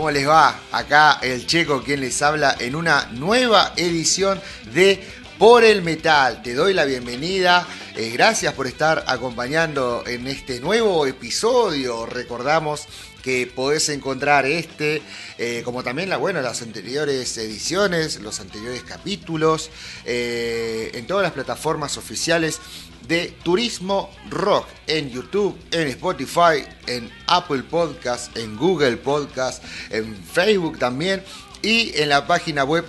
¿Cómo les va? Acá el Checo quien les habla en una nueva edición de Por el Metal. Te doy la bienvenida. Eh, gracias por estar acompañando en este nuevo episodio. Recordamos que podés encontrar este, eh, como también la, bueno, las anteriores ediciones, los anteriores capítulos, eh, en todas las plataformas oficiales de Turismo Rock en YouTube, en Spotify, en Apple Podcast, en Google Podcast, en Facebook también y en la página web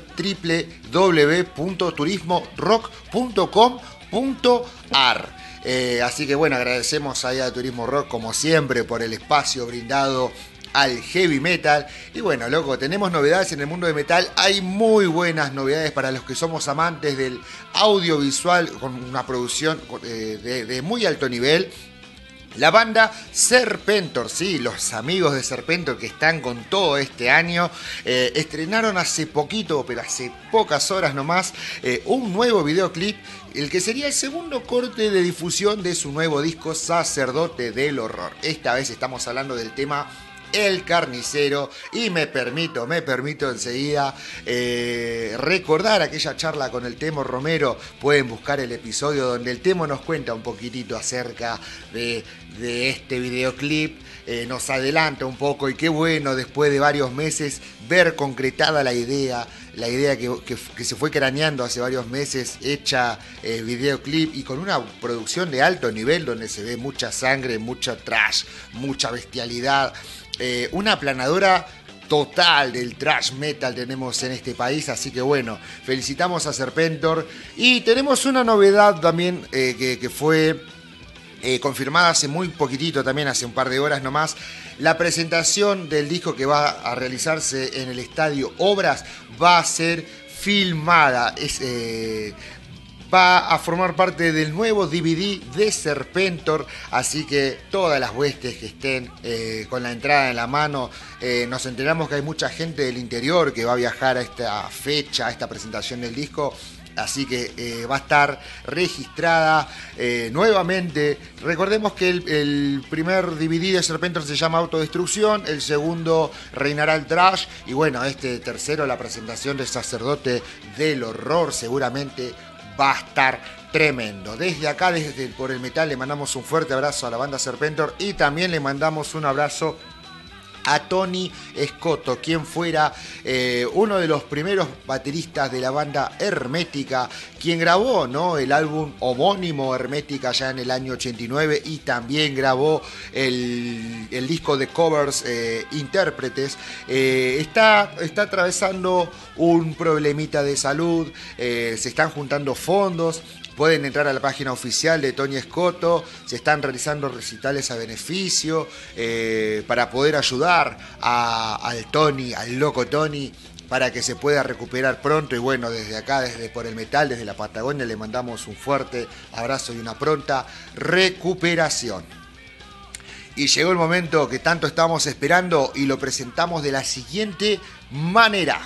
www.turismorock.com.ar. Eh, así que bueno, agradecemos a Turismo Rock como siempre por el espacio brindado al heavy metal. Y bueno, loco, tenemos novedades en el mundo de metal. Hay muy buenas novedades para los que somos amantes del audiovisual con una producción eh, de, muy alto nivel. La banda Serpentor, sí, los amigos de Serpentor que están con todo este año, eh, estrenaron hace poquito, pero hace pocas horas nomás, eh, un nuevo videoclip, el que sería el segundo corte de difusión de su nuevo disco Sacerdote del Horror. Esta vez estamos hablando del tema el Carnicero. Y me permito, me permito enseguida eh, recordar aquella charla con el Temo Romero. Pueden buscar el episodio donde el Temo nos cuenta un poquitito acerca de, este videoclip. Eh, nos adelanta un poco y qué bueno después de varios meses ver concretada la idea, la idea que, se fue craneando hace varios meses, hecha eh, videoclip y con una producción de alto nivel donde se ve mucha sangre, mucha trash, mucha bestialidad. Eh, una aplanadora total del trash metal tenemos en este país, así que bueno, felicitamos a Serpentor y tenemos una novedad también eh, que, fue eh, confirmada hace muy poquitito, también hace un par de horas nomás, la presentación del disco que va a realizarse en el estadio Obras va a ser filmada. Es, va a formar parte del nuevo DVD de Serpentor, así que todas las huestes que estén eh, con la entrada en la mano, eh, nos enteramos que hay mucha gente del interior que va a viajar a esta fecha, a esta presentación del disco. Así que eh, va a estar registrada nuevamente. Recordemos que el, el, primer DVD de Serpentor se llama Autodestrucción, el segundo Reinará el Trash y bueno, este tercero la presentación del sacerdote del horror seguramente va a estar tremendo. Desde acá, desde por el metal, le mandamos un fuerte abrazo a la banda Serpentor y también le mandamos un abrazo a Tony Scotto, quien fuera eh, uno de los primeros bateristas de la banda Hermética, quien grabó ¿no? el álbum homónimo Hermética ya en el año 89 y también grabó el, disco de covers eh, Intérpretes. Eh, está, está atravesando un problemita de salud, se están juntando fondos Pueden entrar a la página oficial de Tony Escoto, se están realizando recitales a beneficio para poder ayudar al Tony, al loco Tony, para que se pueda recuperar pronto. Y bueno, desde acá, desde por el metal, desde la Patagonia, le mandamos un fuerte abrazo y una pronta recuperación. Y llegó el momento que tanto estamos esperando y lo presentamos de la siguiente manera.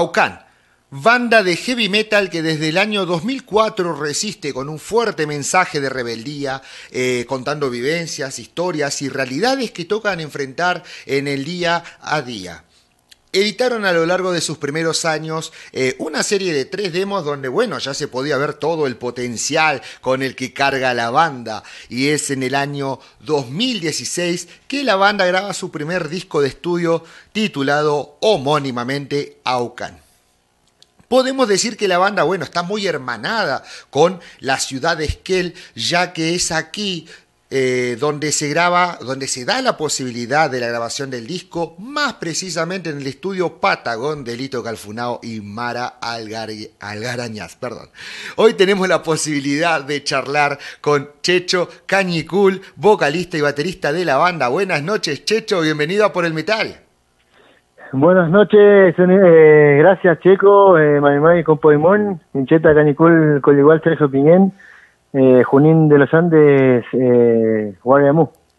Aucan, banda de heavy metal que desde el año 2004 resiste con un fuerte mensaje de rebeldía, eh, contando vivencias, historias y realidades que tocan enfrentar en el día a día. Editaron a lo largo de sus primeros años eh, una serie de tres demos donde, bueno, ya se podía ver todo el potencial con el que carga la banda. Y es en el año 2016 que la banda graba su primer disco de estudio titulado homónimamente Aucan. Podemos decir que la banda, bueno, está muy hermanada con la ciudad de Esquel, ya que es aquí eh, donde se graba, donde se da la posibilidad de la grabación del disco, más precisamente en el estudio Patagón de Lito Calfunao y Mara Algar Algarañaz. Perdón. Hoy tenemos la posibilidad de charlar con Checho Cañicul, vocalista y baterista de la banda. Buenas noches, Checho, bienvenido a Por el Metal. Buenas noches, eh, gracias Checo, eh, Marimay con Poimón, Hincheta Canicul, igual Sergio Piñén eh, Junín de los Andes, eh.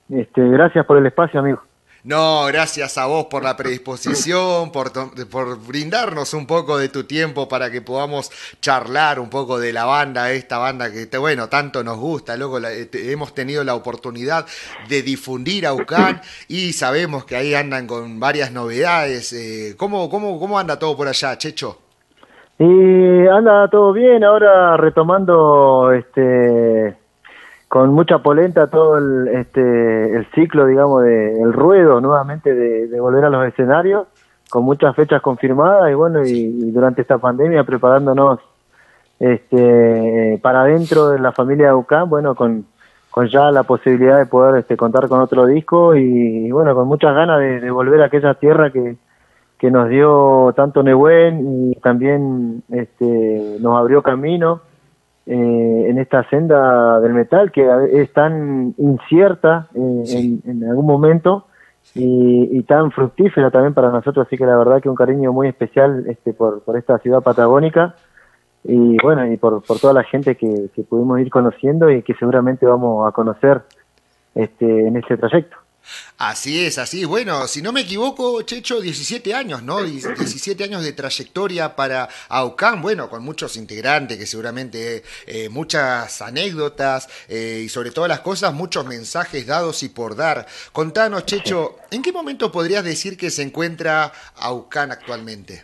Este, gracias por el espacio, amigo. No, gracias a vos por la predisposición, por, por brindarnos un poco de tu tiempo para que podamos charlar un poco de la banda, esta banda que, bueno, tanto nos gusta, luego hemos tenido la oportunidad de difundir a UCAN y sabemos que ahí andan con varias novedades. Eh, ¿cómo, cómo, ¿Cómo anda todo por allá, Checho? Y anda todo bien, ahora retomando este con mucha polenta todo el, este, el ciclo, digamos, de, el ruedo nuevamente de, volver a los escenarios, con muchas fechas confirmadas y bueno, y, durante esta pandemia preparándonos este, para dentro de la familia de UCAM, bueno, con, con ya la posibilidad de poder este, contar con otro disco y, bueno, con muchas ganas de volver a aquella tierra que, que nos dio tanto Nehuen y también este, nos abrió camino eh, en esta senda del metal que es tan incierta eh, en, algún momento y, tan fructífera también para nosotros, así que la verdad que un cariño muy especial este, por, por esta ciudad patagónica y bueno, y por, por toda la gente que, que pudimos ir conociendo y que seguramente vamos a conocer este, en este trayecto. Así es, así. Bueno, si no me equivoco, Checho, 17 años, ¿no? 17 años de trayectoria para AUCAN, bueno, con muchos integrantes, que seguramente eh, muchas anécdotas eh, y sobre todas las cosas, muchos mensajes dados y por dar. Contanos, Checho, ¿en qué momento podrías decir que se encuentra AUCAN actualmente?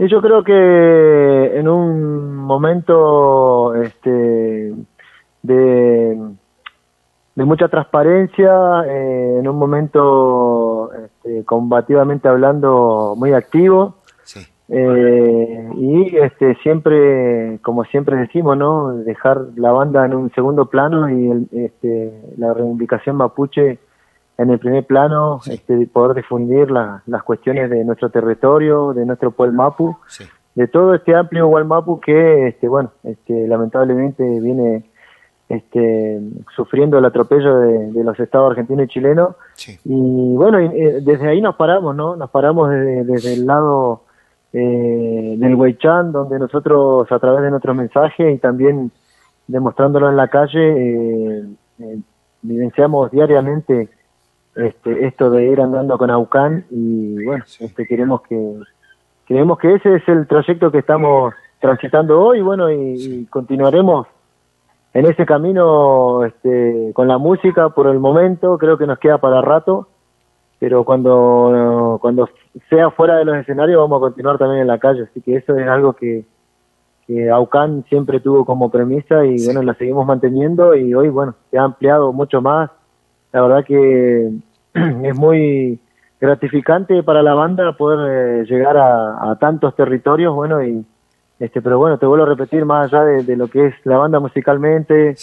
Yo creo que en un momento este, de de mucha transparencia, eh, en un momento este, combativamente hablando muy activo. Eh, y este siempre como siempre decimos no dejar la banda en un segundo plano y este, la reivindicación mapuche en el primer plano este, poder difundir las cuestiones de nuestro territorio de nuestro pueblo mapu de todo este amplio mapu que este bueno este lamentablemente viene este, sufriendo el atropello de, los estados argentino y chileno. Y bueno, eh, desde ahí nos paramos, ¿no? Nos paramos desde, el lado eh, del Weichan, donde nosotros a través de nuestros mensajes y también demostrándolo en la calle, eh, eh, vivenciamos diariamente este, esto de ir andando con Aucán y bueno, este, queremos que creemos que ese es el trayecto que estamos transitando hoy, bueno, y continuaremos en ese camino este, con la música por el momento creo que nos queda para rato pero cuando cuando sea fuera de los escenarios vamos a continuar también en la calle así que eso es algo que que Aucan siempre tuvo como premisa y bueno la seguimos manteniendo y hoy bueno se ha ampliado mucho más. La verdad que es muy gratificante para la banda poder eh, llegar a, a tantos territorios bueno y este, pero bueno, te vuelvo a repetir, más allá de, lo que es la banda musicalmente,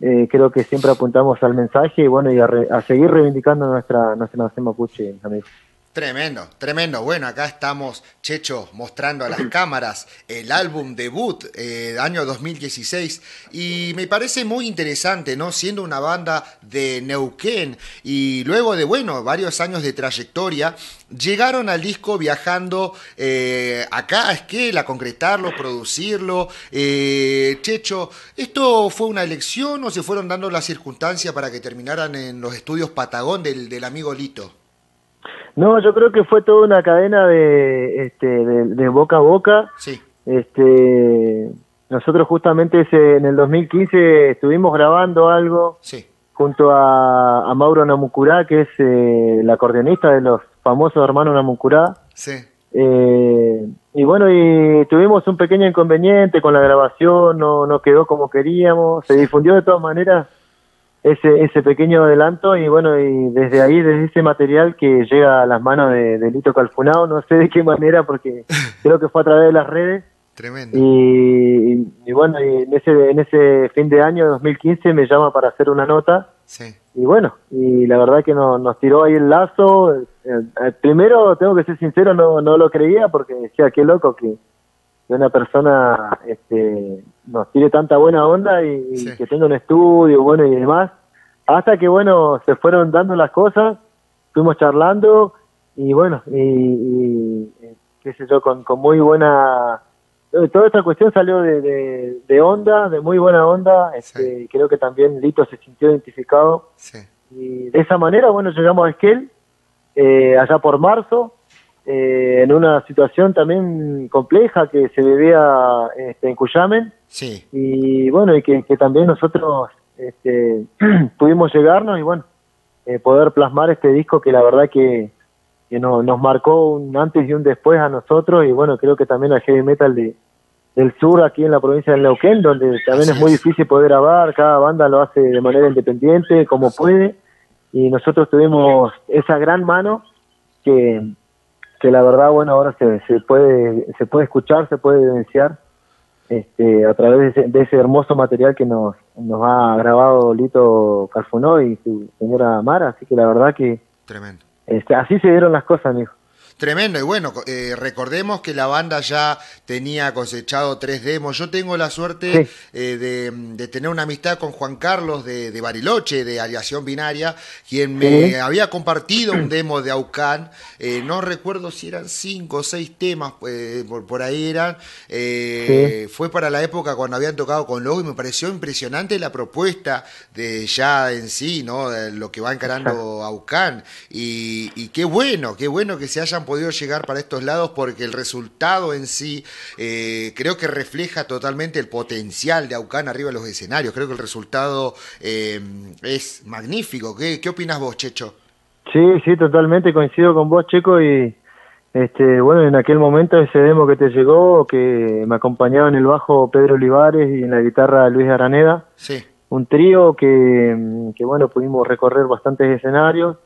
eh, creo que siempre apuntamos al mensaje y bueno, y a, seguir reivindicando nuestra, nuestra nación mapuche, amigos. Tremendo, tremendo. Bueno, acá estamos, Checho, mostrando a las cámaras el álbum debut eh, año 2016 y me parece muy interesante, ¿no? Siendo una banda de Neuquén y luego de, bueno, varios años de trayectoria, llegaron al disco viajando eh, acá a Esquel a concretarlo, producirlo. Eh, Checho, ¿esto fue una elección o se fueron dando las circunstancias para que terminaran en los estudios Patagón del, del amigo Lito? No, yo creo que fue toda una cadena de, este, de, boca a boca. Sí. Este, nosotros justamente ese, en el 2015 estuvimos grabando algo sí. junto a, Mauro Namucurá, que es eh, el acordeonista de los famosos hermanos Namucurá. Sí. Eh, y bueno, y tuvimos un pequeño inconveniente con la grabación, no, no quedó como queríamos, se difundió de todas maneras ese, ese pequeño adelanto y bueno, y desde ahí, desde ese material que llega a las manos de, Lito Calfunao, no sé de qué manera porque creo que fue a través de las redes. Tremendo. Y, y, bueno, y en ese, en ese fin de año, 2015, me llama para hacer una nota Y bueno, y la verdad que nos tiró ahí el lazo. Eh, eh, primero, tengo que ser sincero, no, no lo creía porque decía, qué loco que, una persona este, nos tire tanta buena onda y, que tenga un estudio bueno y demás. Hasta que, bueno, se fueron dando las cosas, fuimos charlando y bueno, y, qué sé yo, con, con muy buena eh, toda esta cuestión salió de, de, onda, de muy buena onda. Este, Creo que también Lito se sintió identificado. Y de esa manera, bueno, llegamos a Esquel, eh, allá por marzo, eh, en una situación también compleja que se vivía este, en Cuyamen. Sí. Y bueno, y que, también nosotros este, pudimos llegarnos y bueno, poder plasmar este disco que la verdad que que no, nos marcó un antes y un después a nosotros y bueno, creo que también al heavy metal de, del sur aquí en la provincia de Neuquén, donde también es muy difícil poder grabar, cada banda lo hace de manera independiente, como puede, y nosotros tuvimos esa gran mano que, que la verdad, bueno, ahora se, se puede se puede escuchar, se puede evidenciar este, a través de ese, hermoso material que nos, nos ha grabado Lito Calfonó y su señora Mara, así que la verdad que... Tremendo este, así se dieron las cosas, amigo. Tremendo, y bueno, eh, recordemos que la banda ya tenía cosechado tres demos. Yo tengo la suerte eh, de, tener una amistad con Juan Carlos de, Bariloche, de Aliación Binaria, quien me había compartido un demo de Aucan. Eh, no recuerdo si eran cinco o seis temas, por, ahí eran. Fue para la época cuando habían tocado con Logo y me pareció impresionante la propuesta de ya en sí, ¿no? De lo que va encarando Aucan. Y, y qué bueno, qué bueno que se hayan podido llegar para estos lados porque el resultado en sí eh, creo que refleja totalmente el potencial de Aucán arriba de los escenarios. Creo que el resultado eh, es magnífico. ¿Qué, ¿Qué opinas vos, Checho? Sí, sí, totalmente coincido con vos, Checo, y este, bueno, en aquel momento ese demo que te llegó, que me acompañaba en el bajo Pedro Olivares y en la guitarra Luis Araneda, sí. un trío que, que, bueno, pudimos recorrer bastantes escenarios,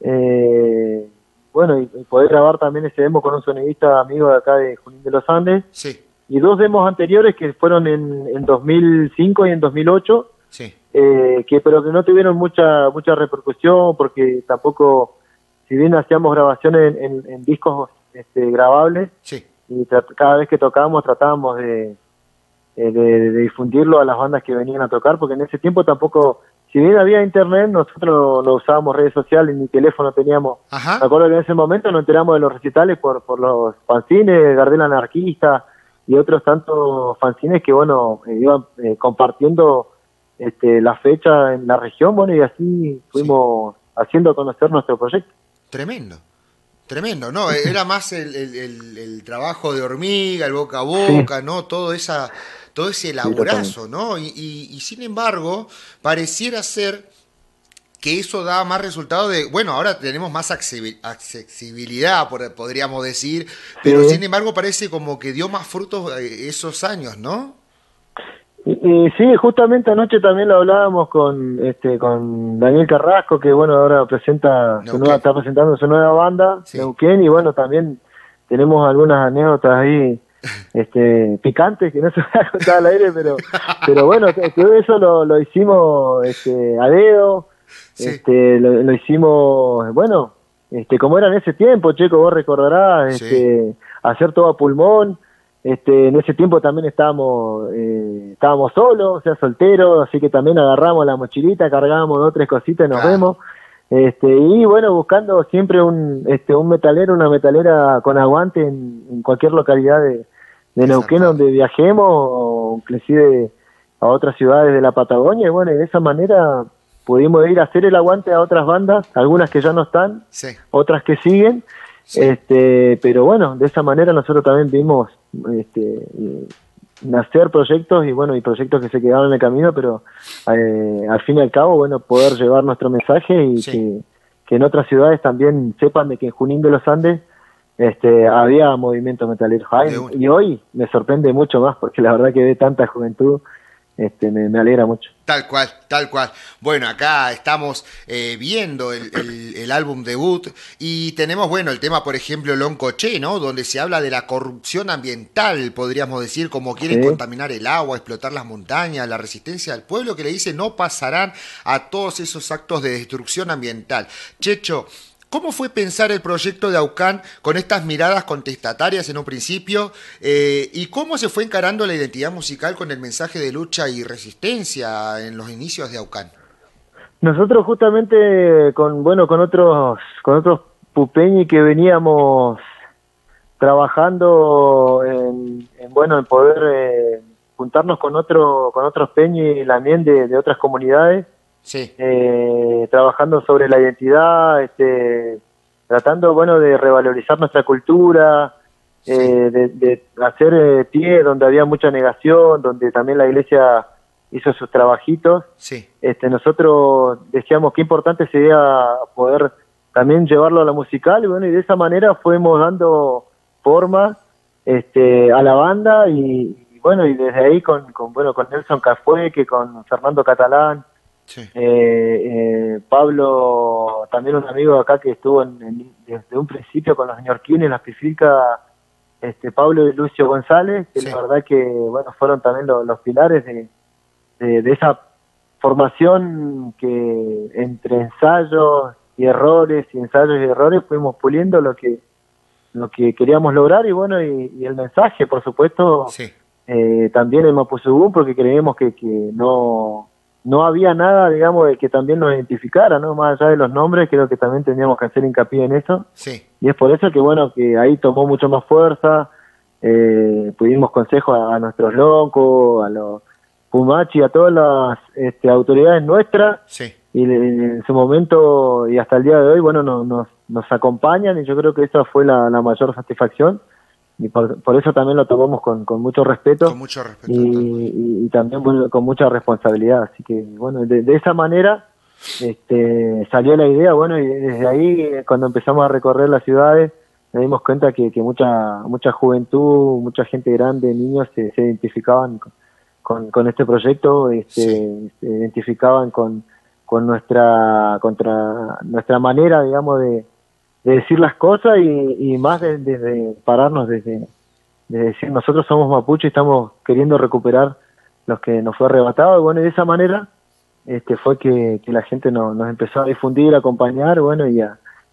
eh, bueno, y, poder grabar también ese demo con un sonidista amigo de acá de Junín de los Andes. Sí. Y dos demos anteriores que fueron en, en 2005 y en 2008. Sí. Eh, que pero que no tuvieron mucha mucha repercusión porque tampoco, si bien hacíamos grabaciones en, discos este, grabables, sí. y cada vez que tocábamos tratábamos de, de, de, difundirlo a las bandas que venían a tocar, porque en ese tiempo tampoco si bien había internet, nosotros no usábamos redes sociales ni teléfono teníamos. Me acuerdo que en ese momento nos enteramos de los recitales por, por los fanzines, Gardel Anarquista y otros tantos fanzines que, bueno, eh, iban eh, compartiendo este, la fecha en la región, bueno, y así fuimos haciendo conocer nuestro proyecto. Tremendo. Tremendo, ¿no? Era más el, el, trabajo de hormiga, el boca a boca, ¿no? Todo esa todo ese laburazo, ¿no? Y, y, sin embargo, pareciera ser que eso da más resultado de, bueno, ahora tenemos más accesibilidad, podríamos decir, pero sin embargo parece como que dio más frutos eh, esos años, ¿no? Y, sí, justamente anoche también lo hablábamos con este con Daniel Carrasco, que bueno, ahora presenta su nueva, está presentando su nueva banda, Neuquén, y bueno, también tenemos algunas anécdotas ahí este, picantes que no se va a contar al aire, pero, pero bueno, todo eso lo, lo hicimos este, a dedo, este, lo, hicimos, bueno, este, como era en ese tiempo, Checo, vos recordarás, este, hacer todo a pulmón, este, en ese tiempo también estábamos, eh, estábamos solos, o sea, solteros, así que también agarramos la mochilita, cargábamos dos tres cositas y nos vemos. Este, y bueno, buscando siempre un, este, un metalero, una metalera con aguante en cualquier localidad de, de Neuquén donde viajemos o inclusive a otras ciudades de la Patagonia y bueno, de esa manera pudimos ir a hacer el aguante a otras bandas, algunas que ya no están, otras que siguen, este, pero bueno, de esa manera nosotros también vimos este, nacer proyectos y bueno, y proyectos que se quedaron en el camino, pero eh, al fin y al cabo, bueno, poder llevar nuestro mensaje y que, que en otras ciudades también sepan de que en Junín de los Andes este, había movimiento metalero y hoy me sorprende mucho más porque la verdad que ve tanta juventud este, me, alegra mucho. Tal cual, tal cual. Bueno, acá estamos eh, viendo el, álbum debut y tenemos, bueno, el tema, por ejemplo, Loncoche, ¿no? Donde se habla de la corrupción ambiental, podríamos decir, como quieren contaminar el agua, explotar las montañas, la resistencia del pueblo, que le dice no pasarán a todos esos actos de destrucción ambiental. Checho, ¿Cómo fue pensar el proyecto de AUCAN con estas miradas contestatarias en un principio? Eh, ¿Y cómo se fue encarando la identidad musical con el mensaje de lucha y resistencia en los inicios de AUCAN? Nosotros justamente con bueno con otros con otros pupeñi que veníamos trabajando en, bueno en poder eh, juntarnos con otro con otros peñi también de, de otras comunidades sí. eh, trabajando sobre la identidad, este, tratando, bueno, de revalorizar nuestra cultura, eh, de, hacer eh, pie donde había mucha negación, donde también la iglesia hizo sus trabajitos. Sí. Este, nosotros decíamos qué importante sería poder también llevarlo a la musical y bueno, y de esa manera fuimos dando forma este, a la banda y, bueno, y desde ahí con, con, bueno, con Nelson que con Fernando Catalán, eh, eh, Pablo, también un amigo acá que estuvo en, desde un principio con los neoyorquinos, las pifica, este, Pablo y Lucio González, que la verdad que bueno fueron también los, pilares de, de, esa formación que entre ensayos y errores y ensayos y errores fuimos puliendo lo que lo que queríamos lograr y bueno y, el mensaje por supuesto eh, también en Mapuzugún porque creemos que, que no no había nada, digamos, de que también nos identificara, ¿no? Más allá de los nombres, creo que también teníamos que hacer hincapié en eso. Sí. Y es por eso que, bueno, que ahí tomó mucho más fuerza, eh, pudimos consejo a, nuestros locos, a los Pumachi, a todas las este, autoridades nuestras. Sí. Y en, su momento y hasta el día de hoy, bueno, nos, nos acompañan y yo creo que esa fue la mayor satisfacción y por, eso también lo tomamos con, con mucho respeto, con mucho respeto y, también con mucha responsabilidad. Así que bueno de, esa manera este, salió la idea bueno y desde ahí cuando empezamos a recorrer las ciudades nos dimos cuenta que, que mucha mucha juventud mucha gente grande niños se, identificaban con, con, este proyecto este, se identificaban con con nuestra contra nuestra manera digamos de de decir las cosas y, más desde pararnos desde de decir nosotros somos mapuche y estamos queriendo recuperar los que nos fue arrebatado y bueno de esa manera este fue que, la gente nos empezó a difundir a acompañar bueno y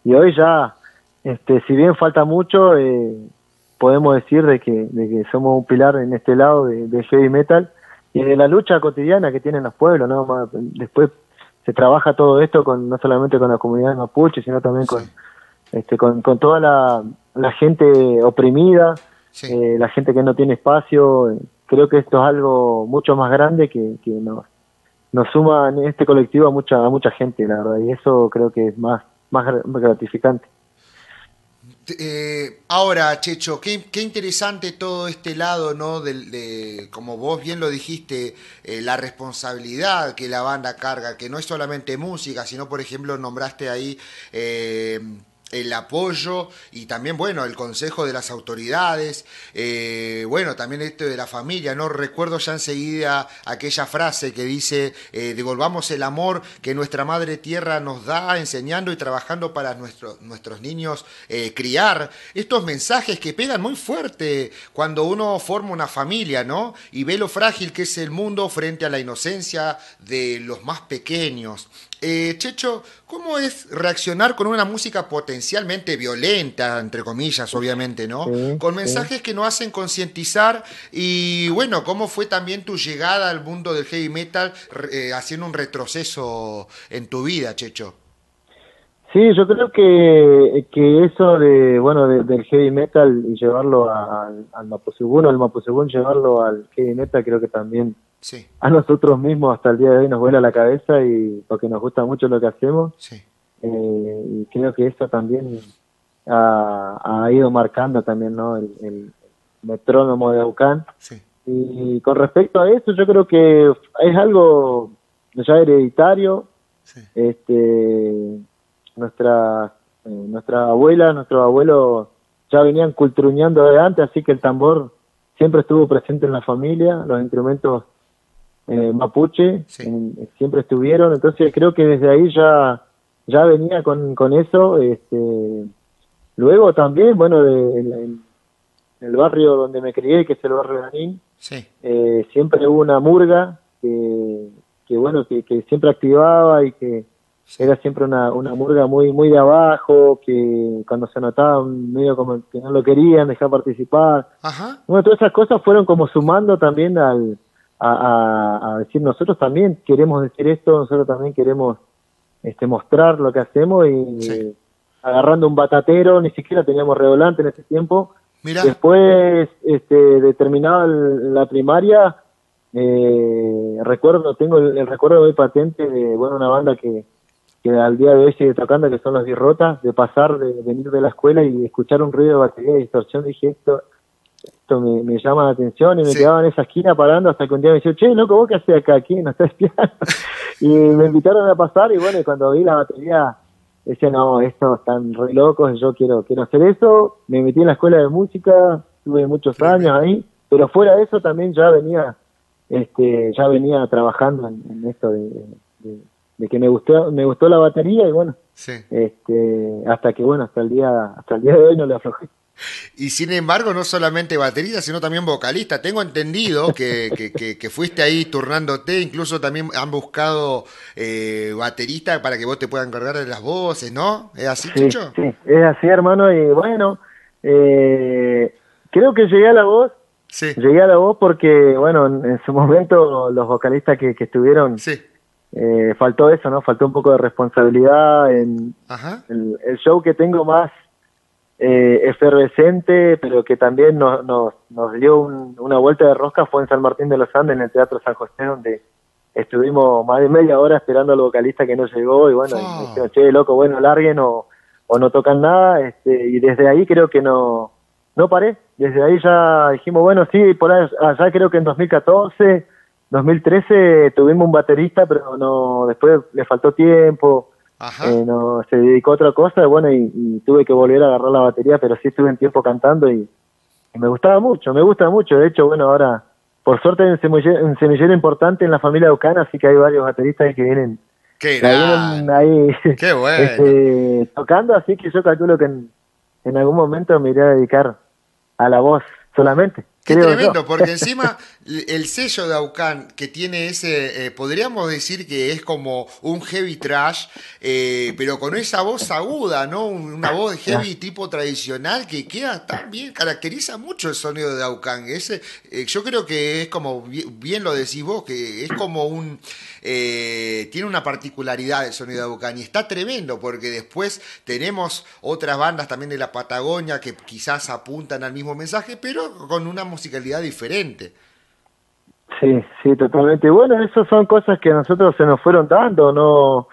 y hoy ya este si bien falta mucho eh, podemos decir de que, de que somos un pilar en este lado de, heavy metal y de la lucha cotidiana que tienen los pueblos no después se trabaja todo esto con no solamente con la comunidad mapuche sino también con este, con, con toda la, la gente oprimida, eh, la gente que no tiene espacio. Creo que esto es algo mucho más grande que, que nos, nos suma en este colectivo a mucha, a mucha gente, la verdad, y eso creo que es más, más gratificante. Eh, ahora, Checho, qué, qué, interesante todo este lado, ¿no? De, como vos bien lo dijiste, eh, la responsabilidad que la banda carga, que no es solamente música, sino, por ejemplo, nombraste ahí eh, el apoyo y también, bueno, el consejo de las autoridades, eh, bueno, también esto de la familia, ¿no? Recuerdo ya enseguida aquella frase que dice, eh, devolvamos el amor que nuestra madre tierra nos da enseñando y trabajando para nuestros niños eh, criar. Estos mensajes que pegan muy fuerte cuando uno forma una familia, ¿no? Y ve lo frágil que es el mundo frente a la inocencia de los más pequeños. Eh, Checho, ¿cómo es reaccionar con una música potencialmente violenta, entre comillas, obviamente, ¿no? con mensajes que nos hacen concientizar y, bueno, ¿cómo fue también tu llegada al mundo del heavy metal eh, haciendo un retroceso en tu vida, Checho? Sí, yo creo que, que eso de, bueno, del heavy metal y llevarlo al, al Mapuzugún, al Mapuzugún llevarlo al heavy metal, creo que también a nosotros mismos hasta el día de hoy nos vuela la cabeza y porque nos gusta mucho lo que hacemos. Eh, y creo que eso también ha, ido marcando también ¿no? el, metrónomo de Aucán. Y con respecto a eso, yo creo que es algo ya hereditario. Este, nuestra, eh, nuestra abuela, nuestro abuelo ya venían cultruñando de antes, así que el tambor siempre estuvo presente en la familia, los instrumentos eh, mapuche, siempre estuvieron, entonces creo que desde ahí ya, ya venía con, con eso. Este, luego también, bueno, de, el barrio donde me crié, que es el barrio de Anín, eh, siempre hubo una murga que, que bueno, que, que, siempre activaba y que era siempre una, una murga muy muy de abajo, que cuando se notaba medio como que no lo querían dejar participar. Bueno, todas esas cosas fueron como sumando también al, a, a, decir nosotros también queremos decir esto, nosotros también queremos este mostrar lo que hacemos y agarrando un batatero, ni siquiera teníamos redolante en ese tiempo, Después, este, de terminada la primaria, eh, recuerdo, tengo el, recuerdo muy patente de, bueno, una banda que, que al día de hoy sigue tocando, que son Los Birrotas, de pasar, de, venir de la escuela y escuchar un ruido de batería de distorsión, dije, esto, esto me, llama la atención y me quedaba en esa esquina parando hasta que un día me dijo, che, loco, ¿vos qué haces acá? aquí? ¿No estás espiando? y me invitaron a pasar y bueno, cuando vi la batería decía, no, estos están re locos, yo quiero, quiero hacer eso. Me metí en la escuela de música, tuve muchos años ahí, pero fuera de eso también ya venía, este, ya venía trabajando en, esto de, de, que me gustó, me gustó la batería y bueno, este, hasta que bueno, hasta el día, hasta el día de hoy no le aflojé. Y sin embargo, no solamente baterista, sino también vocalista. Tengo entendido que, que, fuiste ahí turnándote, incluso también han buscado eh, baterista para que vos te puedan encargar de las voces, ¿no? ¿Es así, sí, Sí, es así, hermano, y bueno, eh, creo que llegué a la voz. Sí. Llegué a la voz porque, bueno, en, su momento los vocalistas que, estuvieron, sí. eh, faltó eso, ¿no? Faltó un poco de responsabilidad en el show que tengo más eh, efervescente, pero que también nos, nos, nos dio una vuelta de rosca fue en San Martín de los Andes, en el Teatro San José, donde estuvimos más de media hora esperando al vocalista que no llegó y bueno, che, loco, bueno, larguen o, o no tocan nada, este, y desde ahí creo que no, no paré, desde ahí ya dijimos, bueno, sí, por allá creo que en 2014, 2013 tuvimos un baterista, pero no, después le faltó tiempo, eh, no, se dedicó a otra cosa, bueno, y, tuve que volver a agarrar la batería, pero sí estuve un tiempo cantando y, me gustaba mucho, me gusta mucho. De hecho, bueno, ahora, por suerte, hay un semillero, importante en la familia Eucana, así que hay varios bateristas que vienen, ahí este, tocando, así que yo calculo que en algún momento me iré a dedicar a la voz solamente. Qué tremendo, porque encima el sello de Aucan que tiene ese, eh, podríamos decir que es como un heavy trash, eh, pero con esa voz aguda, ¿no? Una voz heavy tipo tradicional que queda tan bien, caracteriza mucho el sonido de Aucan. Ese, eh, yo creo que es como, bien lo decís vos, que es como un, tiene una particularidad el sonido de Aucan y está tremendo porque después tenemos otras bandas también de la Patagonia que quizás apuntan al mismo mensaje, pero con una musicalidad diferente. Sí, sí, totalmente. Bueno, esas son cosas que a nosotros se nos fueron dando, ¿no?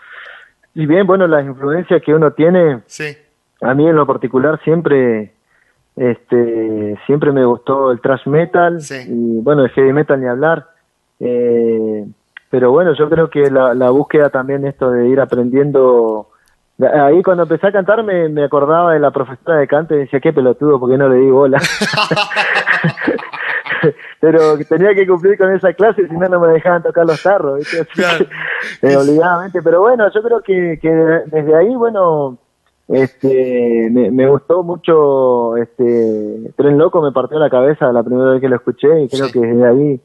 Y bien, bueno, las influencias que uno tiene, sí. a mí en lo particular siempre, este, siempre me gustó el thrash metal, y bueno, el heavy metal ni hablar. Eh, pero bueno, yo creo que la, la búsqueda también esto de ir aprendiendo Ahí cuando empecé a cantar me, me acordaba de la profesora de canto y decía, qué pelotudo, porque no le di bola. Pero tenía que cumplir con esa clase, si no, no me dejaban tocar los tarros, eh, obligadamente. Pero bueno, yo creo que, que desde ahí, bueno, este me, me, gustó mucho este Tren Loco me partió la cabeza la primera vez que lo escuché y creo que desde ahí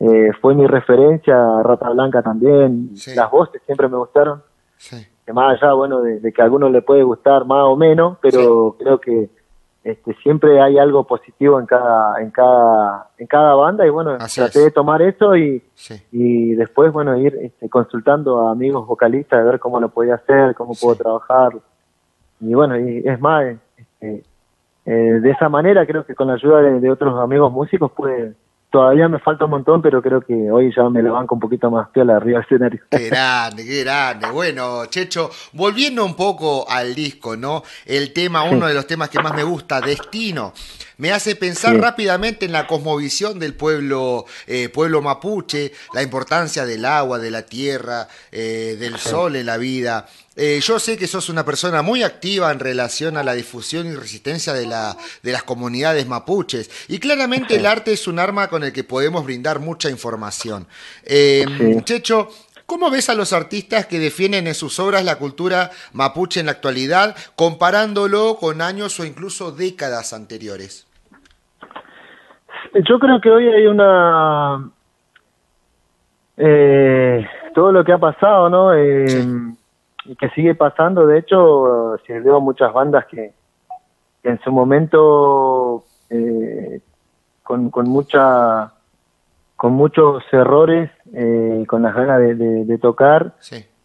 eh, fue mi referencia Rata Blanca también las voces siempre me gustaron. Sí. Que más allá, bueno, de, que a algunos le puede gustar más o menos, pero creo que este, siempre hay algo positivo en cada, en cada, en cada banda y bueno, traté de tomar eso y, y después, bueno, ir este, consultando a amigos vocalistas de ver cómo lo podía hacer, cómo puedo trabajar. Y bueno, y es más, este, eh, de esa manera creo que con la ayuda de, de otros amigos músicos pude todavía me falta un montón, pero creo que hoy ya me la banco un poquito más piola arriba del escenario. Qué grande, qué grande. Bueno, Checho, volviendo un poco al disco, ¿no? El tema, uno de los temas que más me gusta, Destino, me hace pensar rápidamente en la cosmovisión del pueblo, eh, pueblo mapuche, la importancia del agua, de la tierra, eh, del sol en la vida. Eh, yo sé que sos una persona muy activa en relación a la difusión y resistencia de, la, de las comunidades mapuches. Y claramente el arte es un arma con el que podemos brindar mucha información. Checho, ¿Cómo ves a los artistas que defienden en sus obras la cultura mapuche en la actualidad, comparándolo con años o incluso décadas anteriores? Yo creo que hoy hay una... Eh, todo lo que ha pasado, ¿no? Eh, y que sigue pasando, de hecho, si veo muchas bandas que, en su momento eh, con, con mucha con muchos errores eh, con las ganas de, tocar.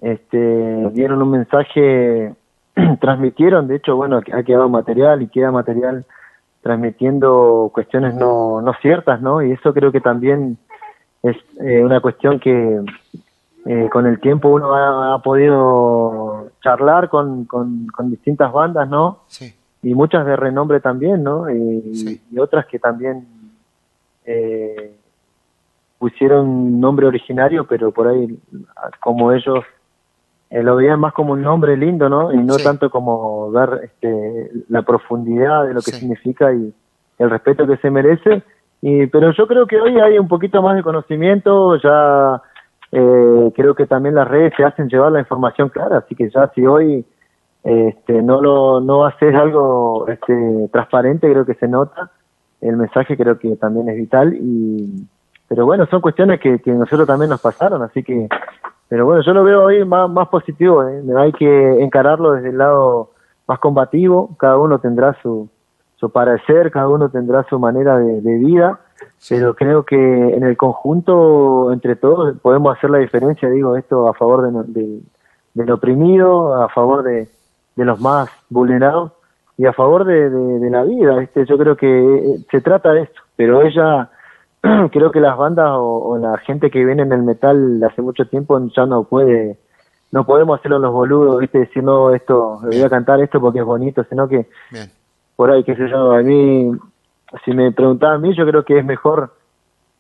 Este, dieron un mensaje, transmitieron, de hecho, bueno, ha quedado material y queda material transmitiendo cuestiones no, no ciertas, ¿no? Y eso creo que también es eh, una cuestión que eh, con el tiempo uno ha, podido charlar con, con, distintas bandas, ¿no? Sí. Y muchas de renombre también, ¿no? Y, y otras que también eh, pusieron nombre originario, pero por ahí, como ellos eh, lo veían más como un nombre lindo, ¿no? Y no tanto como ver este, la profundidad de lo que significa y el respeto que se merece. Y, pero yo creo que hoy hay un poquito más de conocimiento, ya eh, creo que también las redes se hacen llevar la información clara, así que ya si hoy este, no lo no haces algo este, transparente, creo que se nota, el mensaje creo que también es vital y pero bueno, son cuestiones que, que nosotros también nos pasaron, así que, pero bueno, yo lo veo hoy más, más positivo, ¿eh? hay que encararlo desde el lado más combativo, cada uno tendrá su, su parecer, cada uno tendrá su manera de, vida, pero creo que en el conjunto, entre todos, podemos hacer la diferencia, digo, esto a favor de, del oprimido, a favor de, de los más vulnerados y a favor de, de, la vida. Este, yo creo que eh, se trata de esto, pero ella creo que las bandas o, la gente que viene en el metal hace mucho tiempo ya no puede, no podemos hacerlo los boludos, viste, decir no, esto, voy a cantar esto porque es bonito, sino que por ahí, qué sé yo, a mí, si me preguntaban a mí, yo creo que es mejor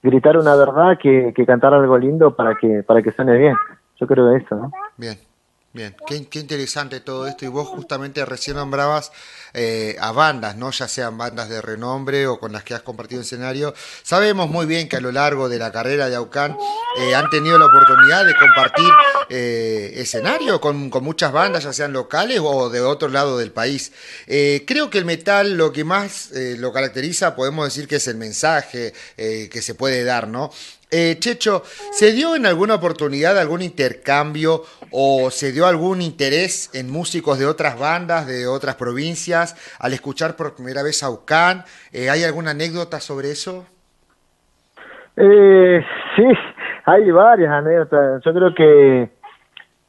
gritar una verdad que, que cantar algo lindo para que, para que suene bien. Yo creo eso, ¿no? Bien. Bien, qué, interesante todo esto. Y vos justamente recién nombrabas eh, a bandas, ¿no? Ya sean bandas de renombre o con las que has compartido escenario. Sabemos muy bien que a lo largo de la carrera de Aucán eh, han tenido la oportunidad de compartir eh, escenario con, con, muchas bandas, ya sean locales o de otro lado del país. creo que el metal lo que más lo caracteriza, podemos decir que es el mensaje que se puede dar, ¿no? Eh, Checho, ¿se dio en alguna oportunidad algún intercambio o se dio algún interés en músicos de otras bandas, de otras provincias, al escuchar por primera vez a Ucán? Eh, ¿Hay alguna anécdota sobre eso? Eh, sí, hay varias anécdotas. Yo creo que,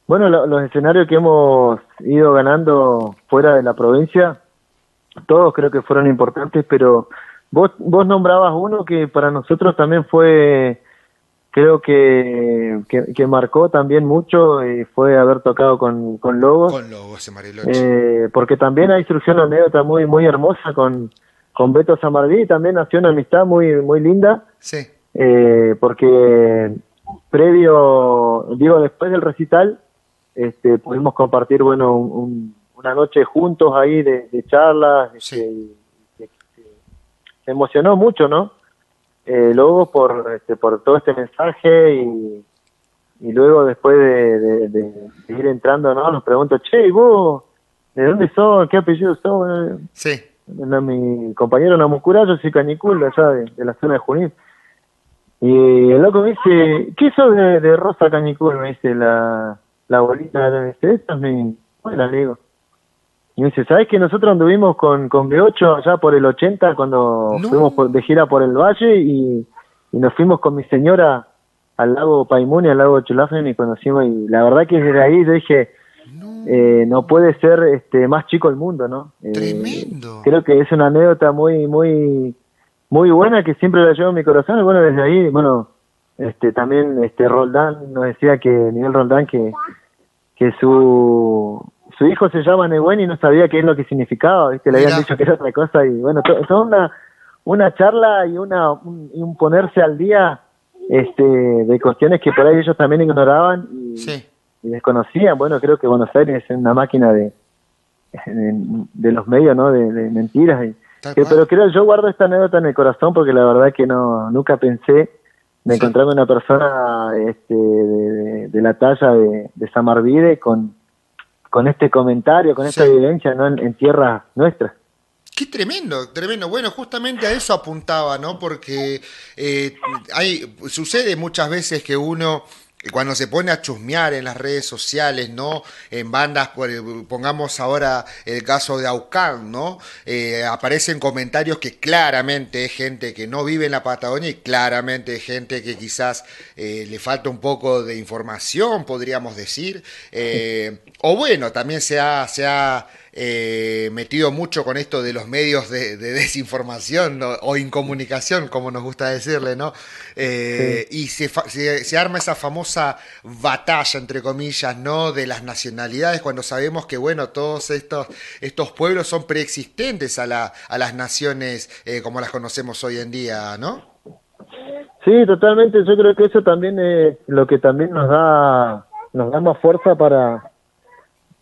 bueno, los escenarios que hemos ido ganando fuera de la provincia, todos creo que fueron importantes, pero vos, vos nombrabas uno que para nosotros también fue creo que, que, marcó también mucho y fue haber tocado con, con Lobos. Con Lobos, eh, porque también hay una anécdota muy, muy hermosa con, con Beto Samardí, también nació una amistad muy, muy linda. Sí. Eh, porque previo, digo, después del recital, este, pudimos compartir, bueno, una noche juntos ahí de, charlas. Este, se emocionó mucho, ¿no? Eh, luego por este, por todo este mensaje y, y luego después de, de, ir entrando no nos pregunto che vos de dónde sos qué apellido sos sí. Mi compañero Namucura yo soy canicul allá de, la zona de Junín. Y el loco me dice ¿qué sos de, Rosa Canicul? me dice la la bolita me dice esta es mi bueno le digo y me dice, ¿sabes que nosotros anduvimos con, con B8 allá por el 80 cuando fuimos de gira por el valle y, nos fuimos con mi señora al lago Paimuni, al lago Chulafren y conocimos y la verdad que desde ahí yo dije, no, eh, no puede ser este más chico el mundo, ¿no? Eh, Tremendo. Creo que es una anécdota muy, muy, muy buena que siempre la llevo en mi corazón y bueno, desde ahí, bueno, este también este Roldán nos decía que, Miguel Roldán, que, que su su hijo se llama Nehuen y no sabía qué es lo que significaba, ¿viste? le habían dicho que era otra cosa y bueno, son una, una charla y una un, ponerse al día este de cuestiones que por ahí ellos también ignoraban y, desconocían, bueno, creo que Buenos Aires es una máquina de, de, los medios, ¿no? De, mentiras. Y, pero creo, yo guardo esta anécdota en el corazón porque la verdad que no nunca pensé de encontrarme una persona este, de, la talla de, de Samarvide con, con este comentario, con esta evidencia ¿no? en, tierra nuestra. Qué tremendo, tremendo. Bueno, justamente a eso apuntaba, ¿no? Porque eh, hay, sucede muchas veces que uno cuando se pone a chusmear en las redes sociales, ¿no? En bandas, pongamos ahora el caso de Aucán, ¿no? Eh, aparecen comentarios que claramente es gente que no vive en la Patagonia y claramente es gente que quizás eh, le falta un poco de información, podríamos decir. Eh, o bueno, también se ha, se ha eh, metido mucho con esto de los medios de, desinformación o incomunicación, como nos gusta decirle, ¿no? Eh, y se, se, arma esa famosa batalla, entre comillas, ¿no? De las nacionalidades, cuando sabemos que, bueno, todos estos, estos pueblos son preexistentes a, la, a las naciones eh, como las conocemos hoy en día, ¿no? Sí, totalmente. Yo creo que eso también es lo que también nos da, nos da más fuerza para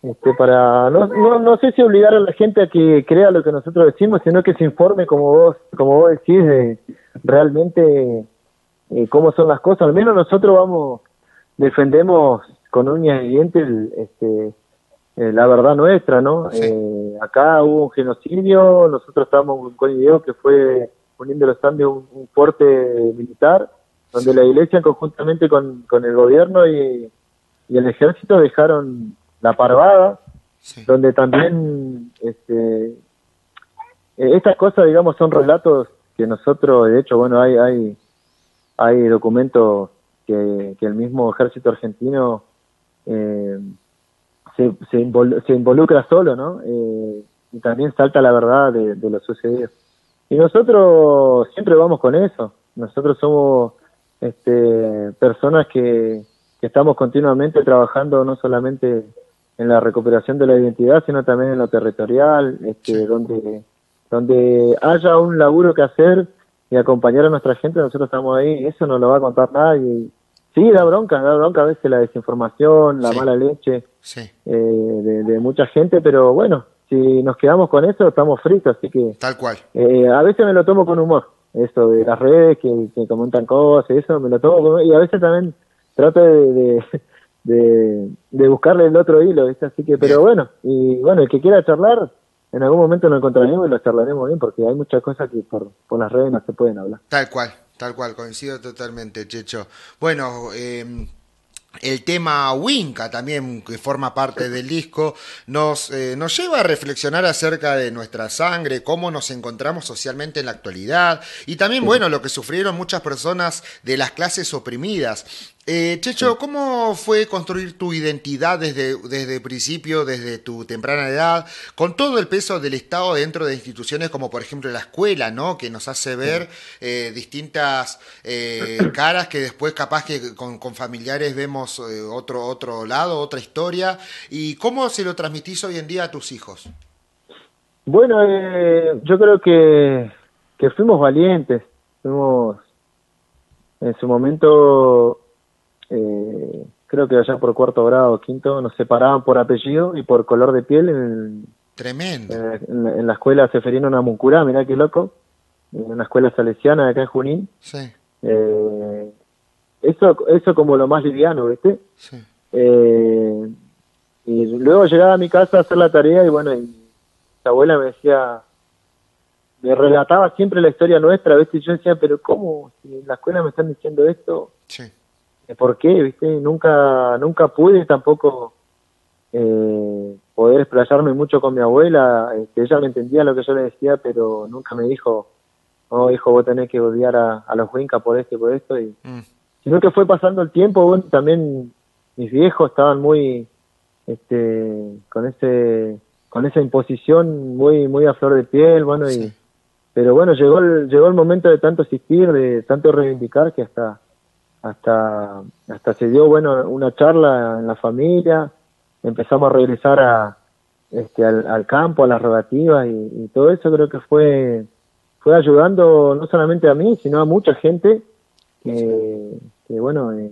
este, para no, no, no sé si obligar a la gente a que crea lo que nosotros decimos, sino que se informe como vos, como vos decís, de realmente eh, cómo son las cosas. Al menos nosotros vamos, defendemos con uñas y dientes este, eh, la verdad nuestra, ¿no? Eh, acá hubo un genocidio, nosotros estábamos con video que fue poniendo los Andes un, un fuerte militar, donde la iglesia conjuntamente con, con el gobierno y, y el ejército dejaron la Parvada, donde también este, eh, estas cosas, digamos, son relatos que nosotros, de hecho, bueno, hay hay hay documentos que, el mismo ejército argentino eh, se, se, involucra solo, ¿no? Eh, y también salta la verdad de, de, lo sucedido. Y nosotros siempre vamos con eso. Nosotros somos este, personas que, que estamos continuamente trabajando no solamente en la recuperación de la identidad, sino también en lo territorial, este, donde, donde haya un laburo que hacer y acompañar a nuestra gente, nosotros estamos ahí, eso no lo va a contar nadie. Sí, da bronca, da bronca a veces la desinformación, la mala leche eh, de, mucha gente, pero bueno, si nos quedamos con eso, estamos fritos, así que... Tal cual. Eh, a veces me lo tomo con humor, eso de las redes que, que comentan cosas, eso me lo tomo y a veces también trato de de, de buscarle el otro hilo, ¿viste? Así que, pero bueno, y bueno, el que quiera charlar, en algún momento lo encontraremos y lo charlaremos bien, porque hay muchas cosas que por, por las redes no se pueden hablar. Tal cual, tal cual, coincido totalmente, Checho. Bueno, eh, el tema Winca también, que forma parte del disco, nos, eh, nos lleva a reflexionar acerca de nuestra sangre, cómo nos encontramos socialmente en la actualidad y también, bueno, lo que sufrieron muchas personas de las clases oprimidas. Eh, Checho, ¿cómo fue construir tu identidad desde, desde el principio, desde tu temprana edad, con todo el peso del Estado dentro de instituciones como por ejemplo la escuela, ¿no? que nos hace ver eh, distintas eh, caras que después capaz que con, familiares vemos otro, otro lado, otra historia? ¿Y cómo se lo transmitís hoy en día a tus hijos? Bueno, yo creo que, que fuimos valientes, fuimos en su momento eh, creo que allá por cuarto grado, quinto, nos separaban por apellido y por color de piel. En, Tremendo. en, la escuela Seferino Namuncurá, mirá qué loco, en una escuela salesiana de acá en Junín. Sí. Eh, eso, eso como lo más liviano, ¿viste? Sí. Eh, y luego llegaba a mi casa a hacer la tarea y bueno, y mi abuela me decía, me relataba siempre la historia nuestra, ¿viste? Y yo decía, pero ¿cómo? Si en la escuela me están diciendo esto. Sí por qué, ¿viste? Nunca, nunca pude tampoco eh, poder explayarme mucho con mi abuela, este, ella me entendía lo que yo le decía, pero nunca me dijo, oh hijo, vos tenés que odiar a, los Huincas por esto y por esto, y mm. sino que fue pasando el tiempo, bueno, también mis viejos estaban muy, este, con ese, con esa imposición muy, muy a flor de piel, bueno, y, pero bueno, llegó el, llegó el momento de tanto asistir, de tanto reivindicar que hasta hasta hasta se dio bueno una charla en la familia empezamos a regresar a este al, campo a las rogativas y, todo eso creo que fue fue ayudando no solamente a mí sino a mucha gente que, bueno eh,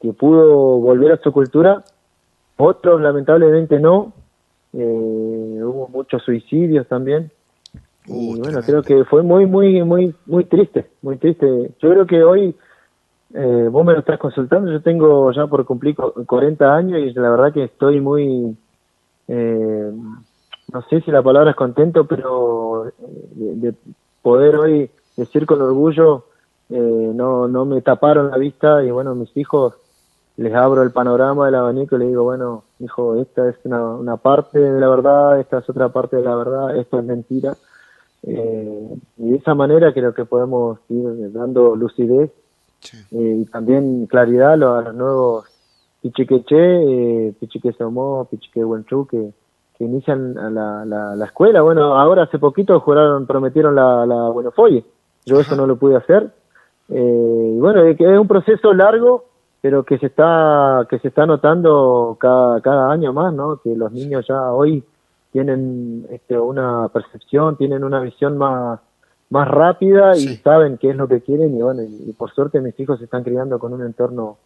que pudo volver a su cultura Otros lamentablemente no. Eh, hubo muchos suicidios también. Uh, y bueno, creo que fue muy, muy, muy, muy triste, muy triste. Yo creo que hoy, eh, vos me lo estás consultando, yo tengo ya por cumplir 40 años y la verdad que estoy muy, eh, no sé si la palabra es contento, pero de, poder hoy decir con orgullo, no, no me taparon la vista y bueno, mis hijos les abro el panorama del abanico y les digo, bueno, hijo, esta es una, una parte de la verdad, esta es otra parte de la verdad, esto es mentira. Eh, y de esa manera creo que podemos ir dando lucidez eh, y también claridad a los, nuevos Pichiqueche, eh, Pichique Somó, Pichique Huenchú, que, que inician la, la, escuela. Bueno, ahora hace poquito juraron, prometieron la, la Buenofoye. Yo eso no lo pude hacer. Eh, y bueno, es un proceso largo, pero que se está que se está notando cada, cada año más, ¿no? Que los niños ya hoy tienen este, una percepción, tienen una visión más, más rápida y saben qué es lo que quieren y bueno, y, por suerte mis hijos se están criando con un entorno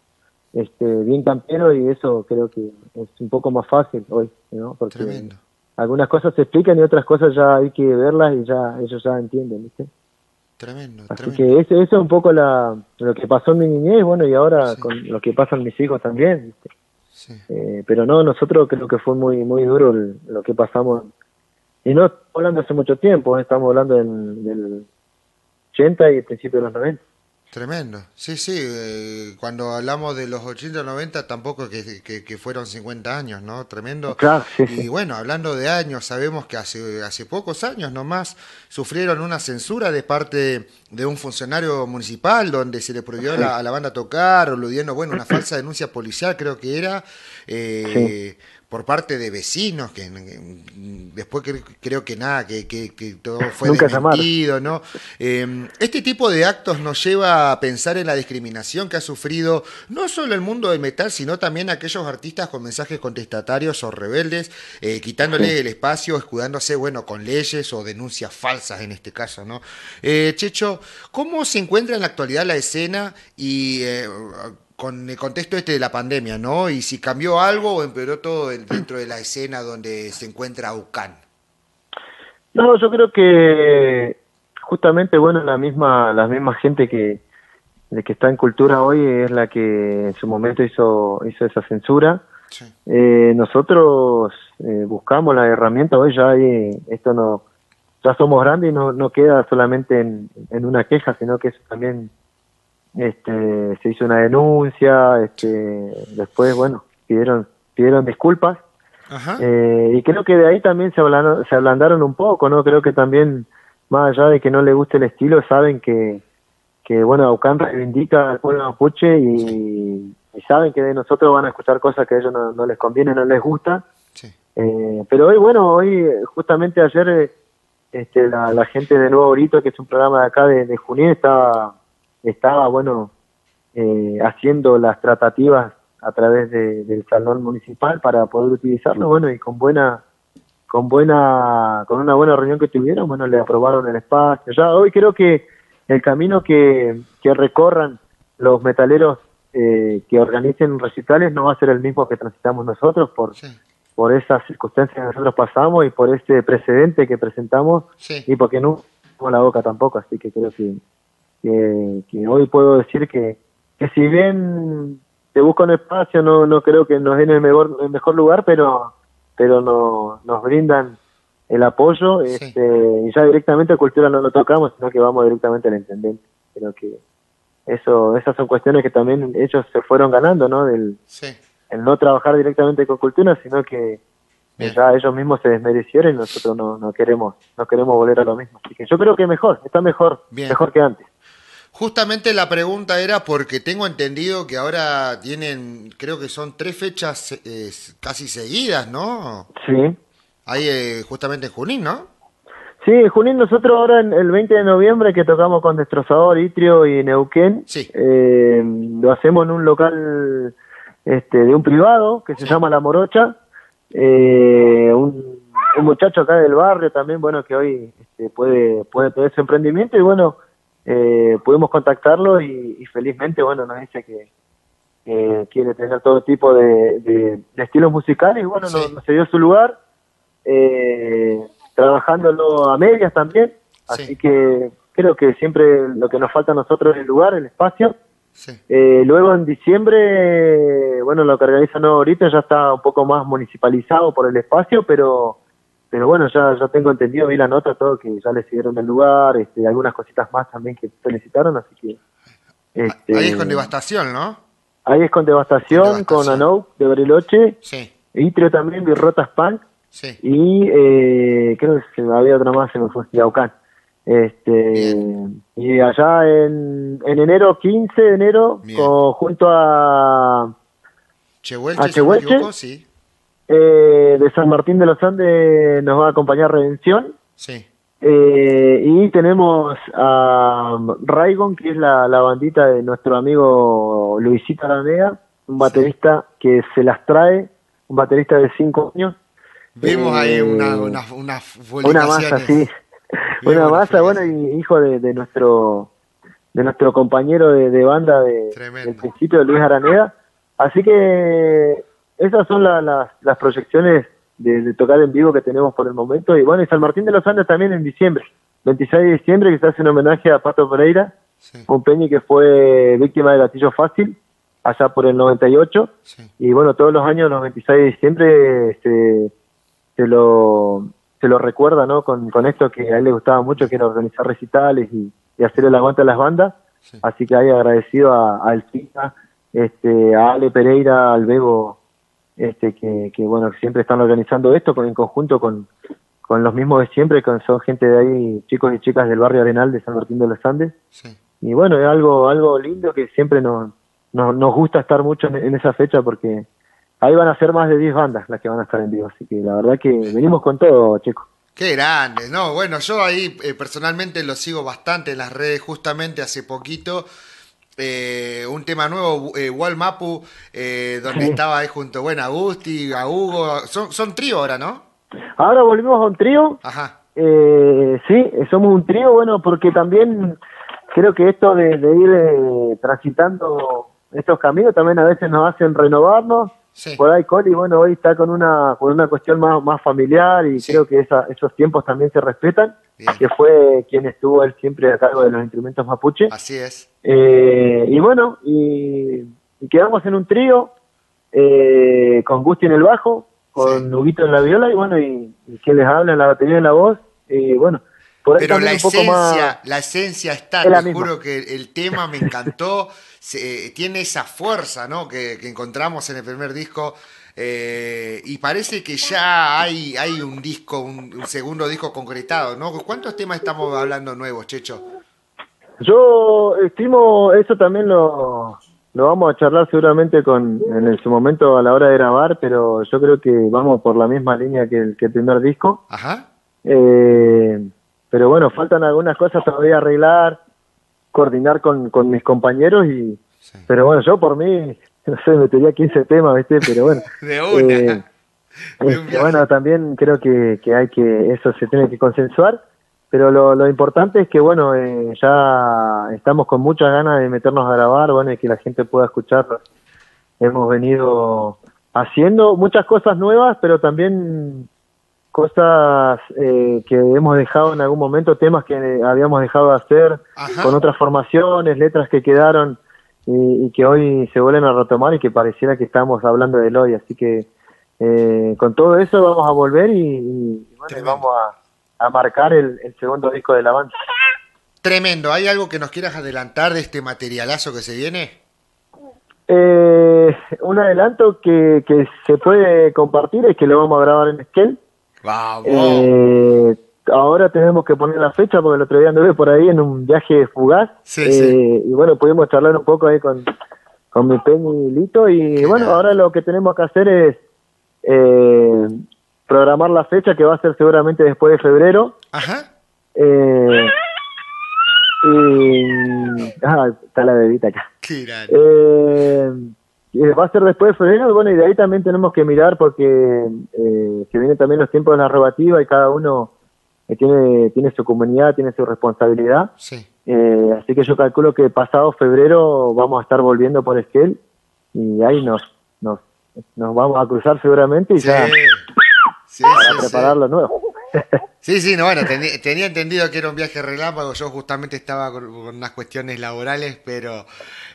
este, bien campero y eso creo que es un poco más fácil hoy, ¿no? Porque algunas cosas se explican y otras cosas ya hay que verlas y ya ellos ya entienden, ¿viste? Tremendo, Así que eso, eso es un poco la, lo que pasó en mi niñez, bueno, y ahora con lo que pasan mis hijos también, ¿viste? Eh, pero no, nosotros creo que fue muy muy duro lo que pasamos. Y no estamos hablando hace mucho tiempo, eh, estamos hablando del 80 y principio de los 90. Tremendo, sí, sí, eh, cuando hablamos de los 80 90 tampoco que, que, fueron 50 años, ¿no? Tremendo. Claro, y bueno, hablando de años, sabemos que hace, hace pocos años nomás sufrieron una censura de parte de un funcionario municipal donde se le prohibió a la banda tocar, o bueno, una falsa denuncia policial creo que era. Eh, por parte de vecinos, que, después creo que nada, que, todo fue desmentido, ¿no? Em, este tipo de actos nos lleva a pensar en la discriminación que ha sufrido no solo el mundo del metal, sino también aquellos artistas con mensajes contestatarios o rebeldes, eh, quitándole el espacio, escudándose, bueno, con leyes o denuncias falsas en este caso, ¿no? Eh, Checho, ¿cómo se encuentra en la actualidad la escena y eh, con el contexto este de la pandemia, ¿no? Y si cambió algo o empeoró todo dentro de la escena donde se encuentra UCAN. No, yo creo que justamente, bueno, la misma, la misma gente que, de que está en cultura hoy es la que en su momento hizo, hizo esa censura. Eh, nosotros eh, buscamos la herramienta, hoy ya hay, esto no, ya somos grandes y no, no queda solamente en, en una queja, sino que eso también este, se hizo una denuncia, este, después, bueno, pidieron, pidieron disculpas. Eh, y creo que de ahí también se, ablandaron, se ablandaron un poco, ¿no? Creo que también, más allá de que no le guste el estilo, saben que, que bueno, Aucán reivindica al pueblo mapuche y, saben que de nosotros van a escuchar cosas que a ellos no, les conviene, no les gusta. Eh, pero hoy, bueno, hoy, justamente ayer, este, la, gente de Nuevo Brito, que es un programa de acá de, de Junín, estaba estaba, bueno, eh, haciendo las tratativas a través del salón municipal para poder utilizarlo, bueno, y con buena, con buena, con una buena reunión que tuvieron, bueno, le aprobaron el espacio. Ya hoy creo que el camino que, que recorran los metaleros eh, que organicen recitales no va a ser el mismo que transitamos nosotros por, por esas circunstancias que nosotros pasamos y por ese precedente que presentamos y porque no la boca tampoco, así que creo que que, hoy puedo decir que, que si bien se busca un espacio, no, no creo que nos den el mejor, el mejor lugar, pero, pero no, nos brindan el apoyo este, y ya directamente a cultura no lo tocamos, sino que vamos directamente al intendente. Creo que eso, esas son cuestiones que también ellos se fueron ganando, ¿no? Del, El no trabajar directamente con cultura, sino que ya ellos mismos se desmerecieron y nosotros no, no queremos no queremos volver a lo mismo. Así que yo creo que mejor, está mejor, mejor que antes. Justamente la pregunta era porque tengo entendido que ahora tienen, creo que son tres fechas eh, casi seguidas, ¿no? Sí. Ahí eh, justamente en Junín, ¿no? Sí, en Junín nosotros ahora en el 20 de noviembre que tocamos con Destrozador, Itrio y Neuquén, sí. Eh, lo hacemos en un local este, de un privado que se llama La Morocha, un, muchacho acá del barrio también, bueno, que hoy este, puede, puede tener su emprendimiento y bueno, eh, pudimos contactarlo y, felizmente, bueno, nos dice que, eh, quiere tener todo tipo de, estilos musicales bueno, nos, se dio su lugar, eh, trabajándolo a medias también, así que creo que siempre lo que nos falta a nosotros es el lugar, el espacio. Eh, luego en diciembre, bueno, lo que organiza ahorita ya está un poco más municipalizado por el espacio, pero pero bueno, ya, ya tengo entendido, vi la nota, todo, que ya le siguieron el lugar, este, algunas cositas más también que felicitaron, así que... Este, ahí es con devastación, ¿no? Ahí es con devastación, con, Anou de Bariloche, sí. Itrio también, Birrotas Punk, sí. y eh, creo que había otra más, se me fue, Yaucán. Este, y allá en, en enero, 15 de enero, junto a... Chehuelche, sí. Eh, de San Martín de los Andes nos va a acompañar Redención. Sí. Eh, y tenemos a Raigon, que es la, bandita de nuestro amigo Luisito Aranea, un baterista que se las trae, un baterista de 5 años. Vimos ahí eh, una, una, una, masa, sí. una masa, bueno, y hijo de, nuestro de nuestro compañero de, banda de, del principio, de Luis Araneda. Así que esas son las proyecciones de, tocar en vivo que tenemos por el momento. Y bueno, y San Martín de los Andes también en diciembre, 26 de diciembre, que se hace un homenaje a Pato Pereira, un peñi que fue víctima de gatillo fácil allá por el 98. Y bueno, todos los años, los 26 de diciembre, se, se lo se lo recuerda, ¿no? Con, con esto que a él le gustaba mucho, que era organizar recitales y, hacer el aguante a las bandas. Así que ahí agradecido a, a este, a Ale Pereira, al Bebo este, que, que bueno, siempre están organizando esto con, en conjunto con, con los mismos de siempre, que son gente de ahí, chicos y chicas del barrio Arenal de San Martín de los Andes. Y bueno, es algo, algo lindo que siempre nos, nos, gusta estar mucho en, esa fecha porque ahí van a ser más de 10 bandas las que van a estar en vivo. Así que la verdad que venimos con todo, chicos. Qué grande, no, bueno, yo ahí eh, personalmente lo sigo bastante en las redes, justamente hace poquito eh, un tema nuevo, eh, Walmapu, eh, donde estaba ahí junto bueno, a Gusti, a Hugo. Son, son trío ahora, ¿no? Ahora volvimos a un trío. Ajá. Eh, sí, somos un trío, bueno, porque también creo que esto de, ir transitando estos caminos también a veces nos hacen renovarnos. Por ahí Coli, bueno, hoy está con una, con una cuestión más, más familiar y creo que esos tiempos también se respetan que fue quien estuvo él siempre a cargo de los instrumentos mapuche. Así es. Eh, y bueno, y, quedamos en un trío eh, con Gusti en el bajo, con sí. en la viola y bueno, y, que les habla en la batería y la voz. Y bueno, por Pero la esencia, la esencia está, te juro que el tema me encantó, tiene esa fuerza ¿no? que, que encontramos en el primer disco eh, y parece que ya hay, hay un disco, un, segundo disco concretado, ¿no? ¿Cuántos temas estamos hablando nuevos, Checho? Yo estimo, eso también lo, lo vamos a charlar seguramente con en su momento a la hora de grabar, pero yo creo que vamos por la misma línea que el, que el primer disco. Ajá. Eh, pero bueno, faltan algunas cosas todavía arreglar, coordinar con, con mis compañeros y... Pero bueno, yo por mí no sé, metería 15 temas, ¿viste? Pero bueno. de una. Eh, este, bueno, también creo que, que hay que, eso se tiene que consensuar, pero lo, lo importante es que, bueno, eh, ya estamos con muchas ganas de meternos a grabar, bueno, y que la gente pueda escucharlo. Hemos venido haciendo muchas cosas nuevas, pero también cosas eh, que hemos dejado en algún momento, temas que habíamos dejado de hacer con otras formaciones, letras que quedaron y, que hoy se vuelven a retomar y que pareciera que estamos hablando del hoy. Así que eh, con todo eso vamos a volver y, vamos a, marcar el, segundo disco de la banda. Tremendo. ¿Hay algo que nos quieras adelantar de este materialazo que se viene? Eh, un adelanto que, que se puede compartir es que lo vamos a grabar en Skell. ¡Vamos! Eh, ahora tenemos que poner la fecha porque el otro día anduve por ahí en un viaje fugaz. Eh, y bueno, pudimos charlar un poco ahí con, con mi Peñi y Lito. Y bueno, ahora lo que tenemos que hacer es eh, programar la fecha que va a ser seguramente después de febrero. Ajá. Eh, y. Ah, está la bebita acá. Eh, va a ser después de febrero, bueno, y de ahí también tenemos que mirar porque eh, se vienen también los tiempos de la robativa y cada uno tiene, tiene su comunidad, tiene su responsabilidad. Sí. Eh, así que yo calculo que pasado febrero vamos a estar volviendo por Esquel y ahí nos, nos, nos vamos a cruzar seguramente y ya Sí, para sí, preparar sí. lo nuevo. Sí, sí, no, bueno, tenía entendido que era un viaje relámpago, yo justamente estaba con, con unas cuestiones laborales, pero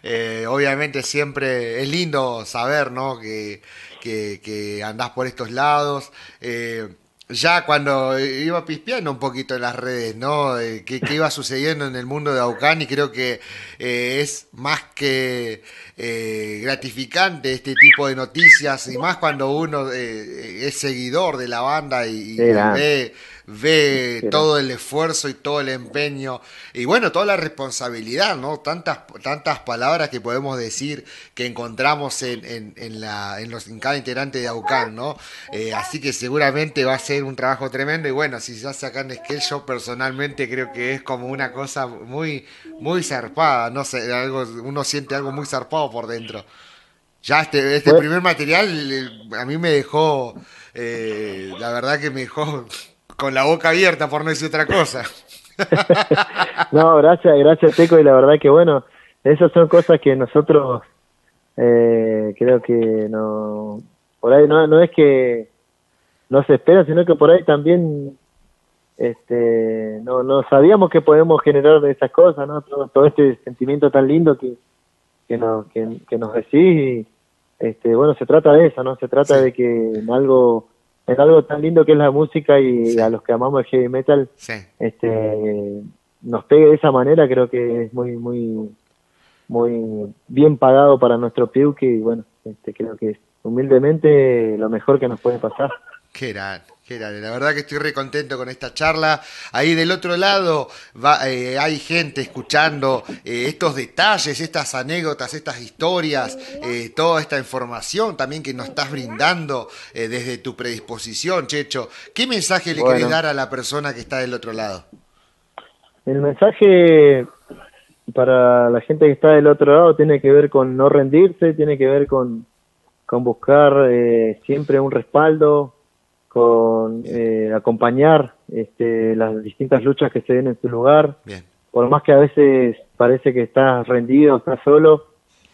eh, obviamente siempre es lindo saber, ¿no? Que, que, que andás por estos lados. Eh, ya cuando iba pispeando un poquito en las redes, ¿no? Eh, qué, iba sucediendo en el mundo de Aucán y creo que eh, es más que eh, gratificante este tipo de noticias y más cuando uno eh, es seguidor de la banda y, ve ve todo el esfuerzo y todo el empeño y bueno, toda la responsabilidad, ¿no? Tantas, tantas palabras que podemos decir que encontramos en, en, en la, en, los, en cada integrante de AUCAN, ¿no? Eh, así que seguramente va a ser un trabajo tremendo y bueno, si se hace acá en Skell, yo personalmente creo que es como una cosa muy, muy zarpada, no sé, algo, uno siente algo muy zarpado por dentro. Ya este, este Bueno. primer material eh, a mí me dejó, eh, la verdad que me dejó con la boca abierta por no decir otra cosa. No, gracias, gracias Teco, y la verdad que bueno, esas son cosas que nosotros eh, creo que no, por ahí no, no es que no se espera, sino que por ahí también este no, no sabíamos que podemos generar esas cosas, ¿no? Todo, todo este sentimiento tan lindo que, que, nos, que, que nos decís y este bueno, se trata de eso, ¿no? Se trata Sí. de que en algo en algo tan lindo que es la música y Sí. a los que amamos el heavy metal Sí, este nos pegue de esa manera creo que es muy muy muy bien pagado para nuestro Piuque y bueno este creo que es humildemente lo mejor que nos puede pasar qué grande, qué grande. La verdad que estoy re contento con esta charla. Ahí del otro lado va, eh, hay gente escuchando eh, estos detalles, estas anécdotas, estas historias, eh, toda esta información también que nos estás brindando eh, desde tu predisposición, Checho. ¿Qué mensaje le Bueno. querés dar a la persona que está del otro lado? el mensaje para la gente que está del otro lado tiene que ver con no rendirse tiene que ver con con buscar siempre un respaldo con eh, acompañar este, las distintas luchas que se den en su lugar Bien, por más que a veces parece que estás rendido, estás solo,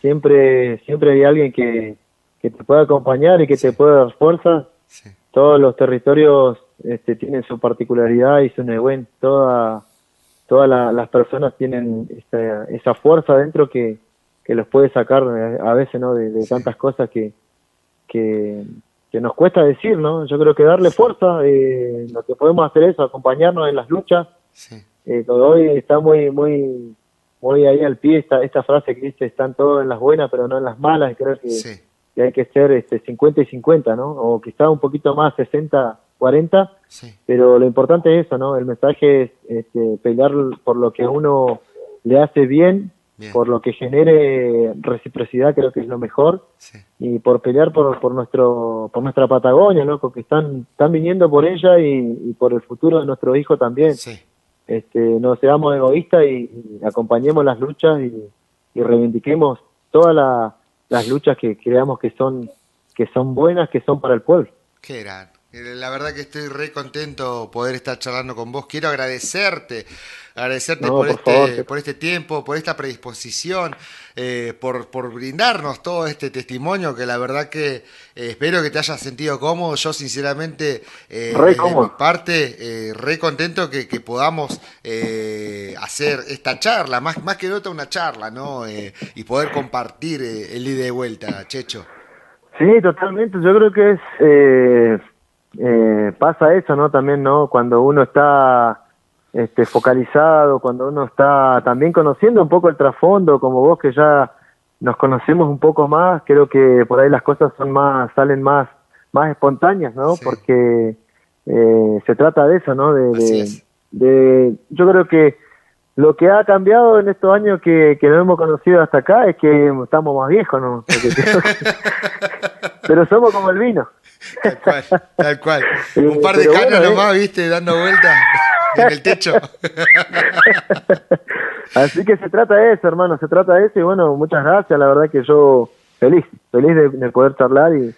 siempre siempre hay alguien que, que te pueda acompañar y que te pueda dar fuerza. sí, Todos los territorios este, tienen su particularidad y su neguen. Toda, todas la- las personas tienen esa, esa fuerza dentro que, que los puede sacar a veces ¿no? de, de tantas cosas que, que, que nos cuesta decir. ¿no? Yo creo que darle fuerza, eh, lo que podemos hacer es acompañarnos en las luchas. Sí, eh, hoy está muy muy muy ahí al pie esta, esta frase que dice están todos en las buenas pero no en las malas creo que, sí, que hay que ser este 50 y 50 no o quizá un poquito más 60 40 sí, pero lo importante es eso no el mensaje es este, pelear por lo que uno le hace bien, bien, por lo que genere reciprocidad creo que es lo mejor sí, y por pelear por, por nuestro por nuestra Patagonia loco que están están viniendo por ella y, y por el futuro de nuestro hijo también sí. este, no seamos egoístas y, y acompañemos las luchas y, y reivindiquemos todas la- las luchas que creamos que son que son buenas, que son para el pueblo. Qué gran. Eh, La verdad que estoy re contento poder estar charlando con vos. Quiero agradecerte, agradecerte No, por, por este, favor, por este tiempo, por esta predisposición, eh, por, por brindarnos todo este testimonio que la verdad que eh, espero que te hayas sentido cómodo. Yo sinceramente, eh, Re desde cómodo. mi parte, re contento que, que podamos hacer esta charla, más, más que nota una charla, ¿no? Y poder compartir el ida y vuelta, Checho. Sí, totalmente. Yo creo que es eh, pasa eso, ¿no? También, ¿no? Cuando uno está este, focalizado, cuando uno está también conociendo un poco el trasfondo, como vos que ya nos conocemos un poco más, creo que por ahí las cosas son más salen más más espontáneas, ¿no? Sí. Porque eh, se trata de eso, ¿no? De, de- de- yo creo que lo que ha cambiado en estos años que, que nos hemos conocido hasta acá es que estamos más viejos, ¿no? Pero somos como el vino. Tal cual, tal cual. Un par de pero canas bueno, eh. nomás, viste, dando vueltas en el techo. Así que se trata de eso, hermano, se trata de eso y bueno, muchas gracias, la verdad que yo feliz, feliz de, de poder charlar y,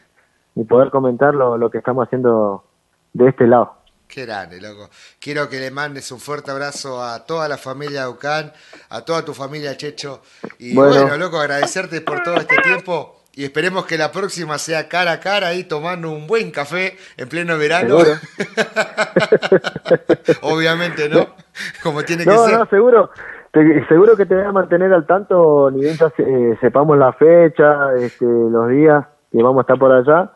y poder comentar lo, lo que estamos haciendo de este lado. Qué grande, loco. Quiero que le mandes un fuerte abrazo a toda la familia Ucán, a toda tu familia Checho. Y bueno, Bueno. loco, agradecerte por todo este tiempo. Y esperemos que la próxima sea cara a cara ahí tomando un buen café en pleno verano. Obviamente, ¿no? Como tiene que ser. No, seguro. seguro que te voy a mantener al tanto, ni bien eh, sepamos la fecha, este, los días que vamos a estar por allá.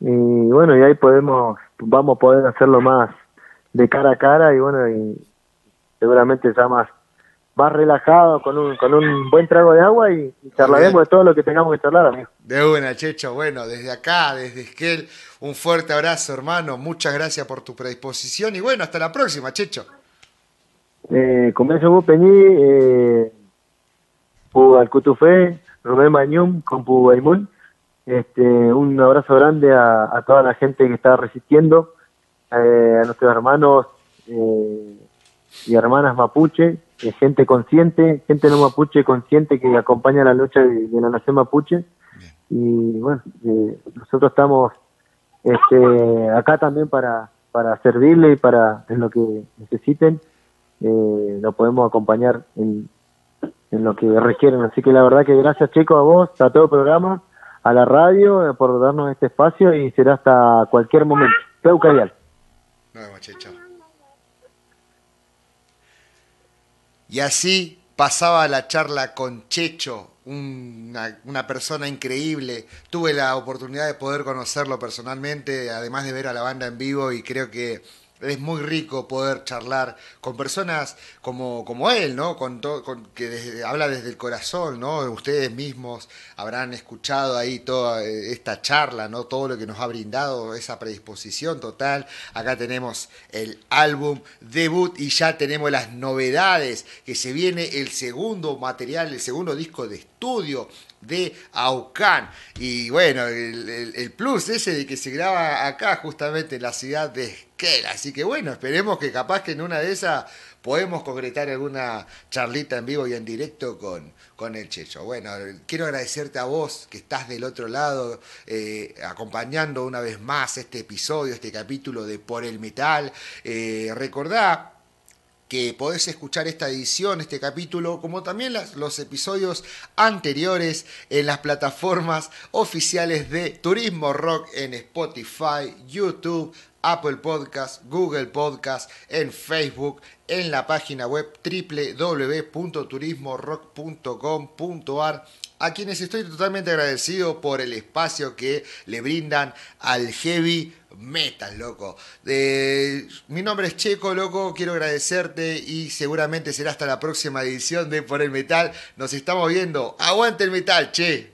Y bueno, y ahí podemos, vamos a poder hacerlo más de cara a cara y bueno, y seguramente ya más más relajado, con un, con un buen trago de agua y, charlaremos de todo lo que tengamos que charlar, amigo. De una, Checho. Bueno, desde acá, desde Esquel, un fuerte abrazo, hermano. Muchas gracias por tu predisposición y bueno, hasta la próxima, Checho. Eh, comienzo vos, Peñí, eh, al Cutufé, Rubén Bañum, con Baimún. Este, un abrazo grande a, toda la gente que está resistiendo, eh, a nuestros hermanos eh, y hermanas mapuche, gente consciente, gente no mapuche consciente que acompaña la lucha de, la nación mapuche. Y bueno, eh, nosotros estamos este, acá también para, para servirle y para en lo que necesiten, eh, lo podemos acompañar en, en lo que requieren. Así que la verdad que gracias chicos a vos, a todo el programa, a la radio, eh, por darnos este espacio y será hasta cualquier momento. Peucadial. Y así pasaba la charla con Checho, una, una, persona increíble. Tuve la oportunidad de poder conocerlo personalmente, además de ver a la banda en vivo y creo que es muy rico poder charlar con personas como, como él, ¿no? Con, con que habla desde el corazón, ¿no? Ustedes mismos habrán escuchado ahí toda eh, esta charla, ¿no? Todo lo que nos ha brindado, esa predisposición total. Acá tenemos el álbum debut y ya tenemos las novedades, que se viene el segundo material, el segundo disco de estudio de Aucán. Y bueno, el, plus ese de que se graba acá, justamente en la ciudad de Esquel. Así que bueno, esperemos que capaz que en una de esas podemos concretar alguna charlita en vivo y en directo con, con el Checho. Bueno, quiero agradecerte a vos que estás del otro lado, eh, acompañando una vez más este episodio, este capítulo de Por el Metal. Eh, recordá que podés escuchar esta edición, este capítulo, como también los episodios anteriores en las plataformas oficiales de Turismo Rock en Spotify, YouTube, Apple Podcast, Google Podcast, en Facebook, en la página web www.turismorock.com.ar a quienes estoy totalmente agradecido por el espacio que le brindan al heavy metal, loco. mi nombre es Checo, loco, quiero agradecerte y seguramente será hasta la próxima edición de Por el Metal. Nos estamos viendo. Aguante el metal, che.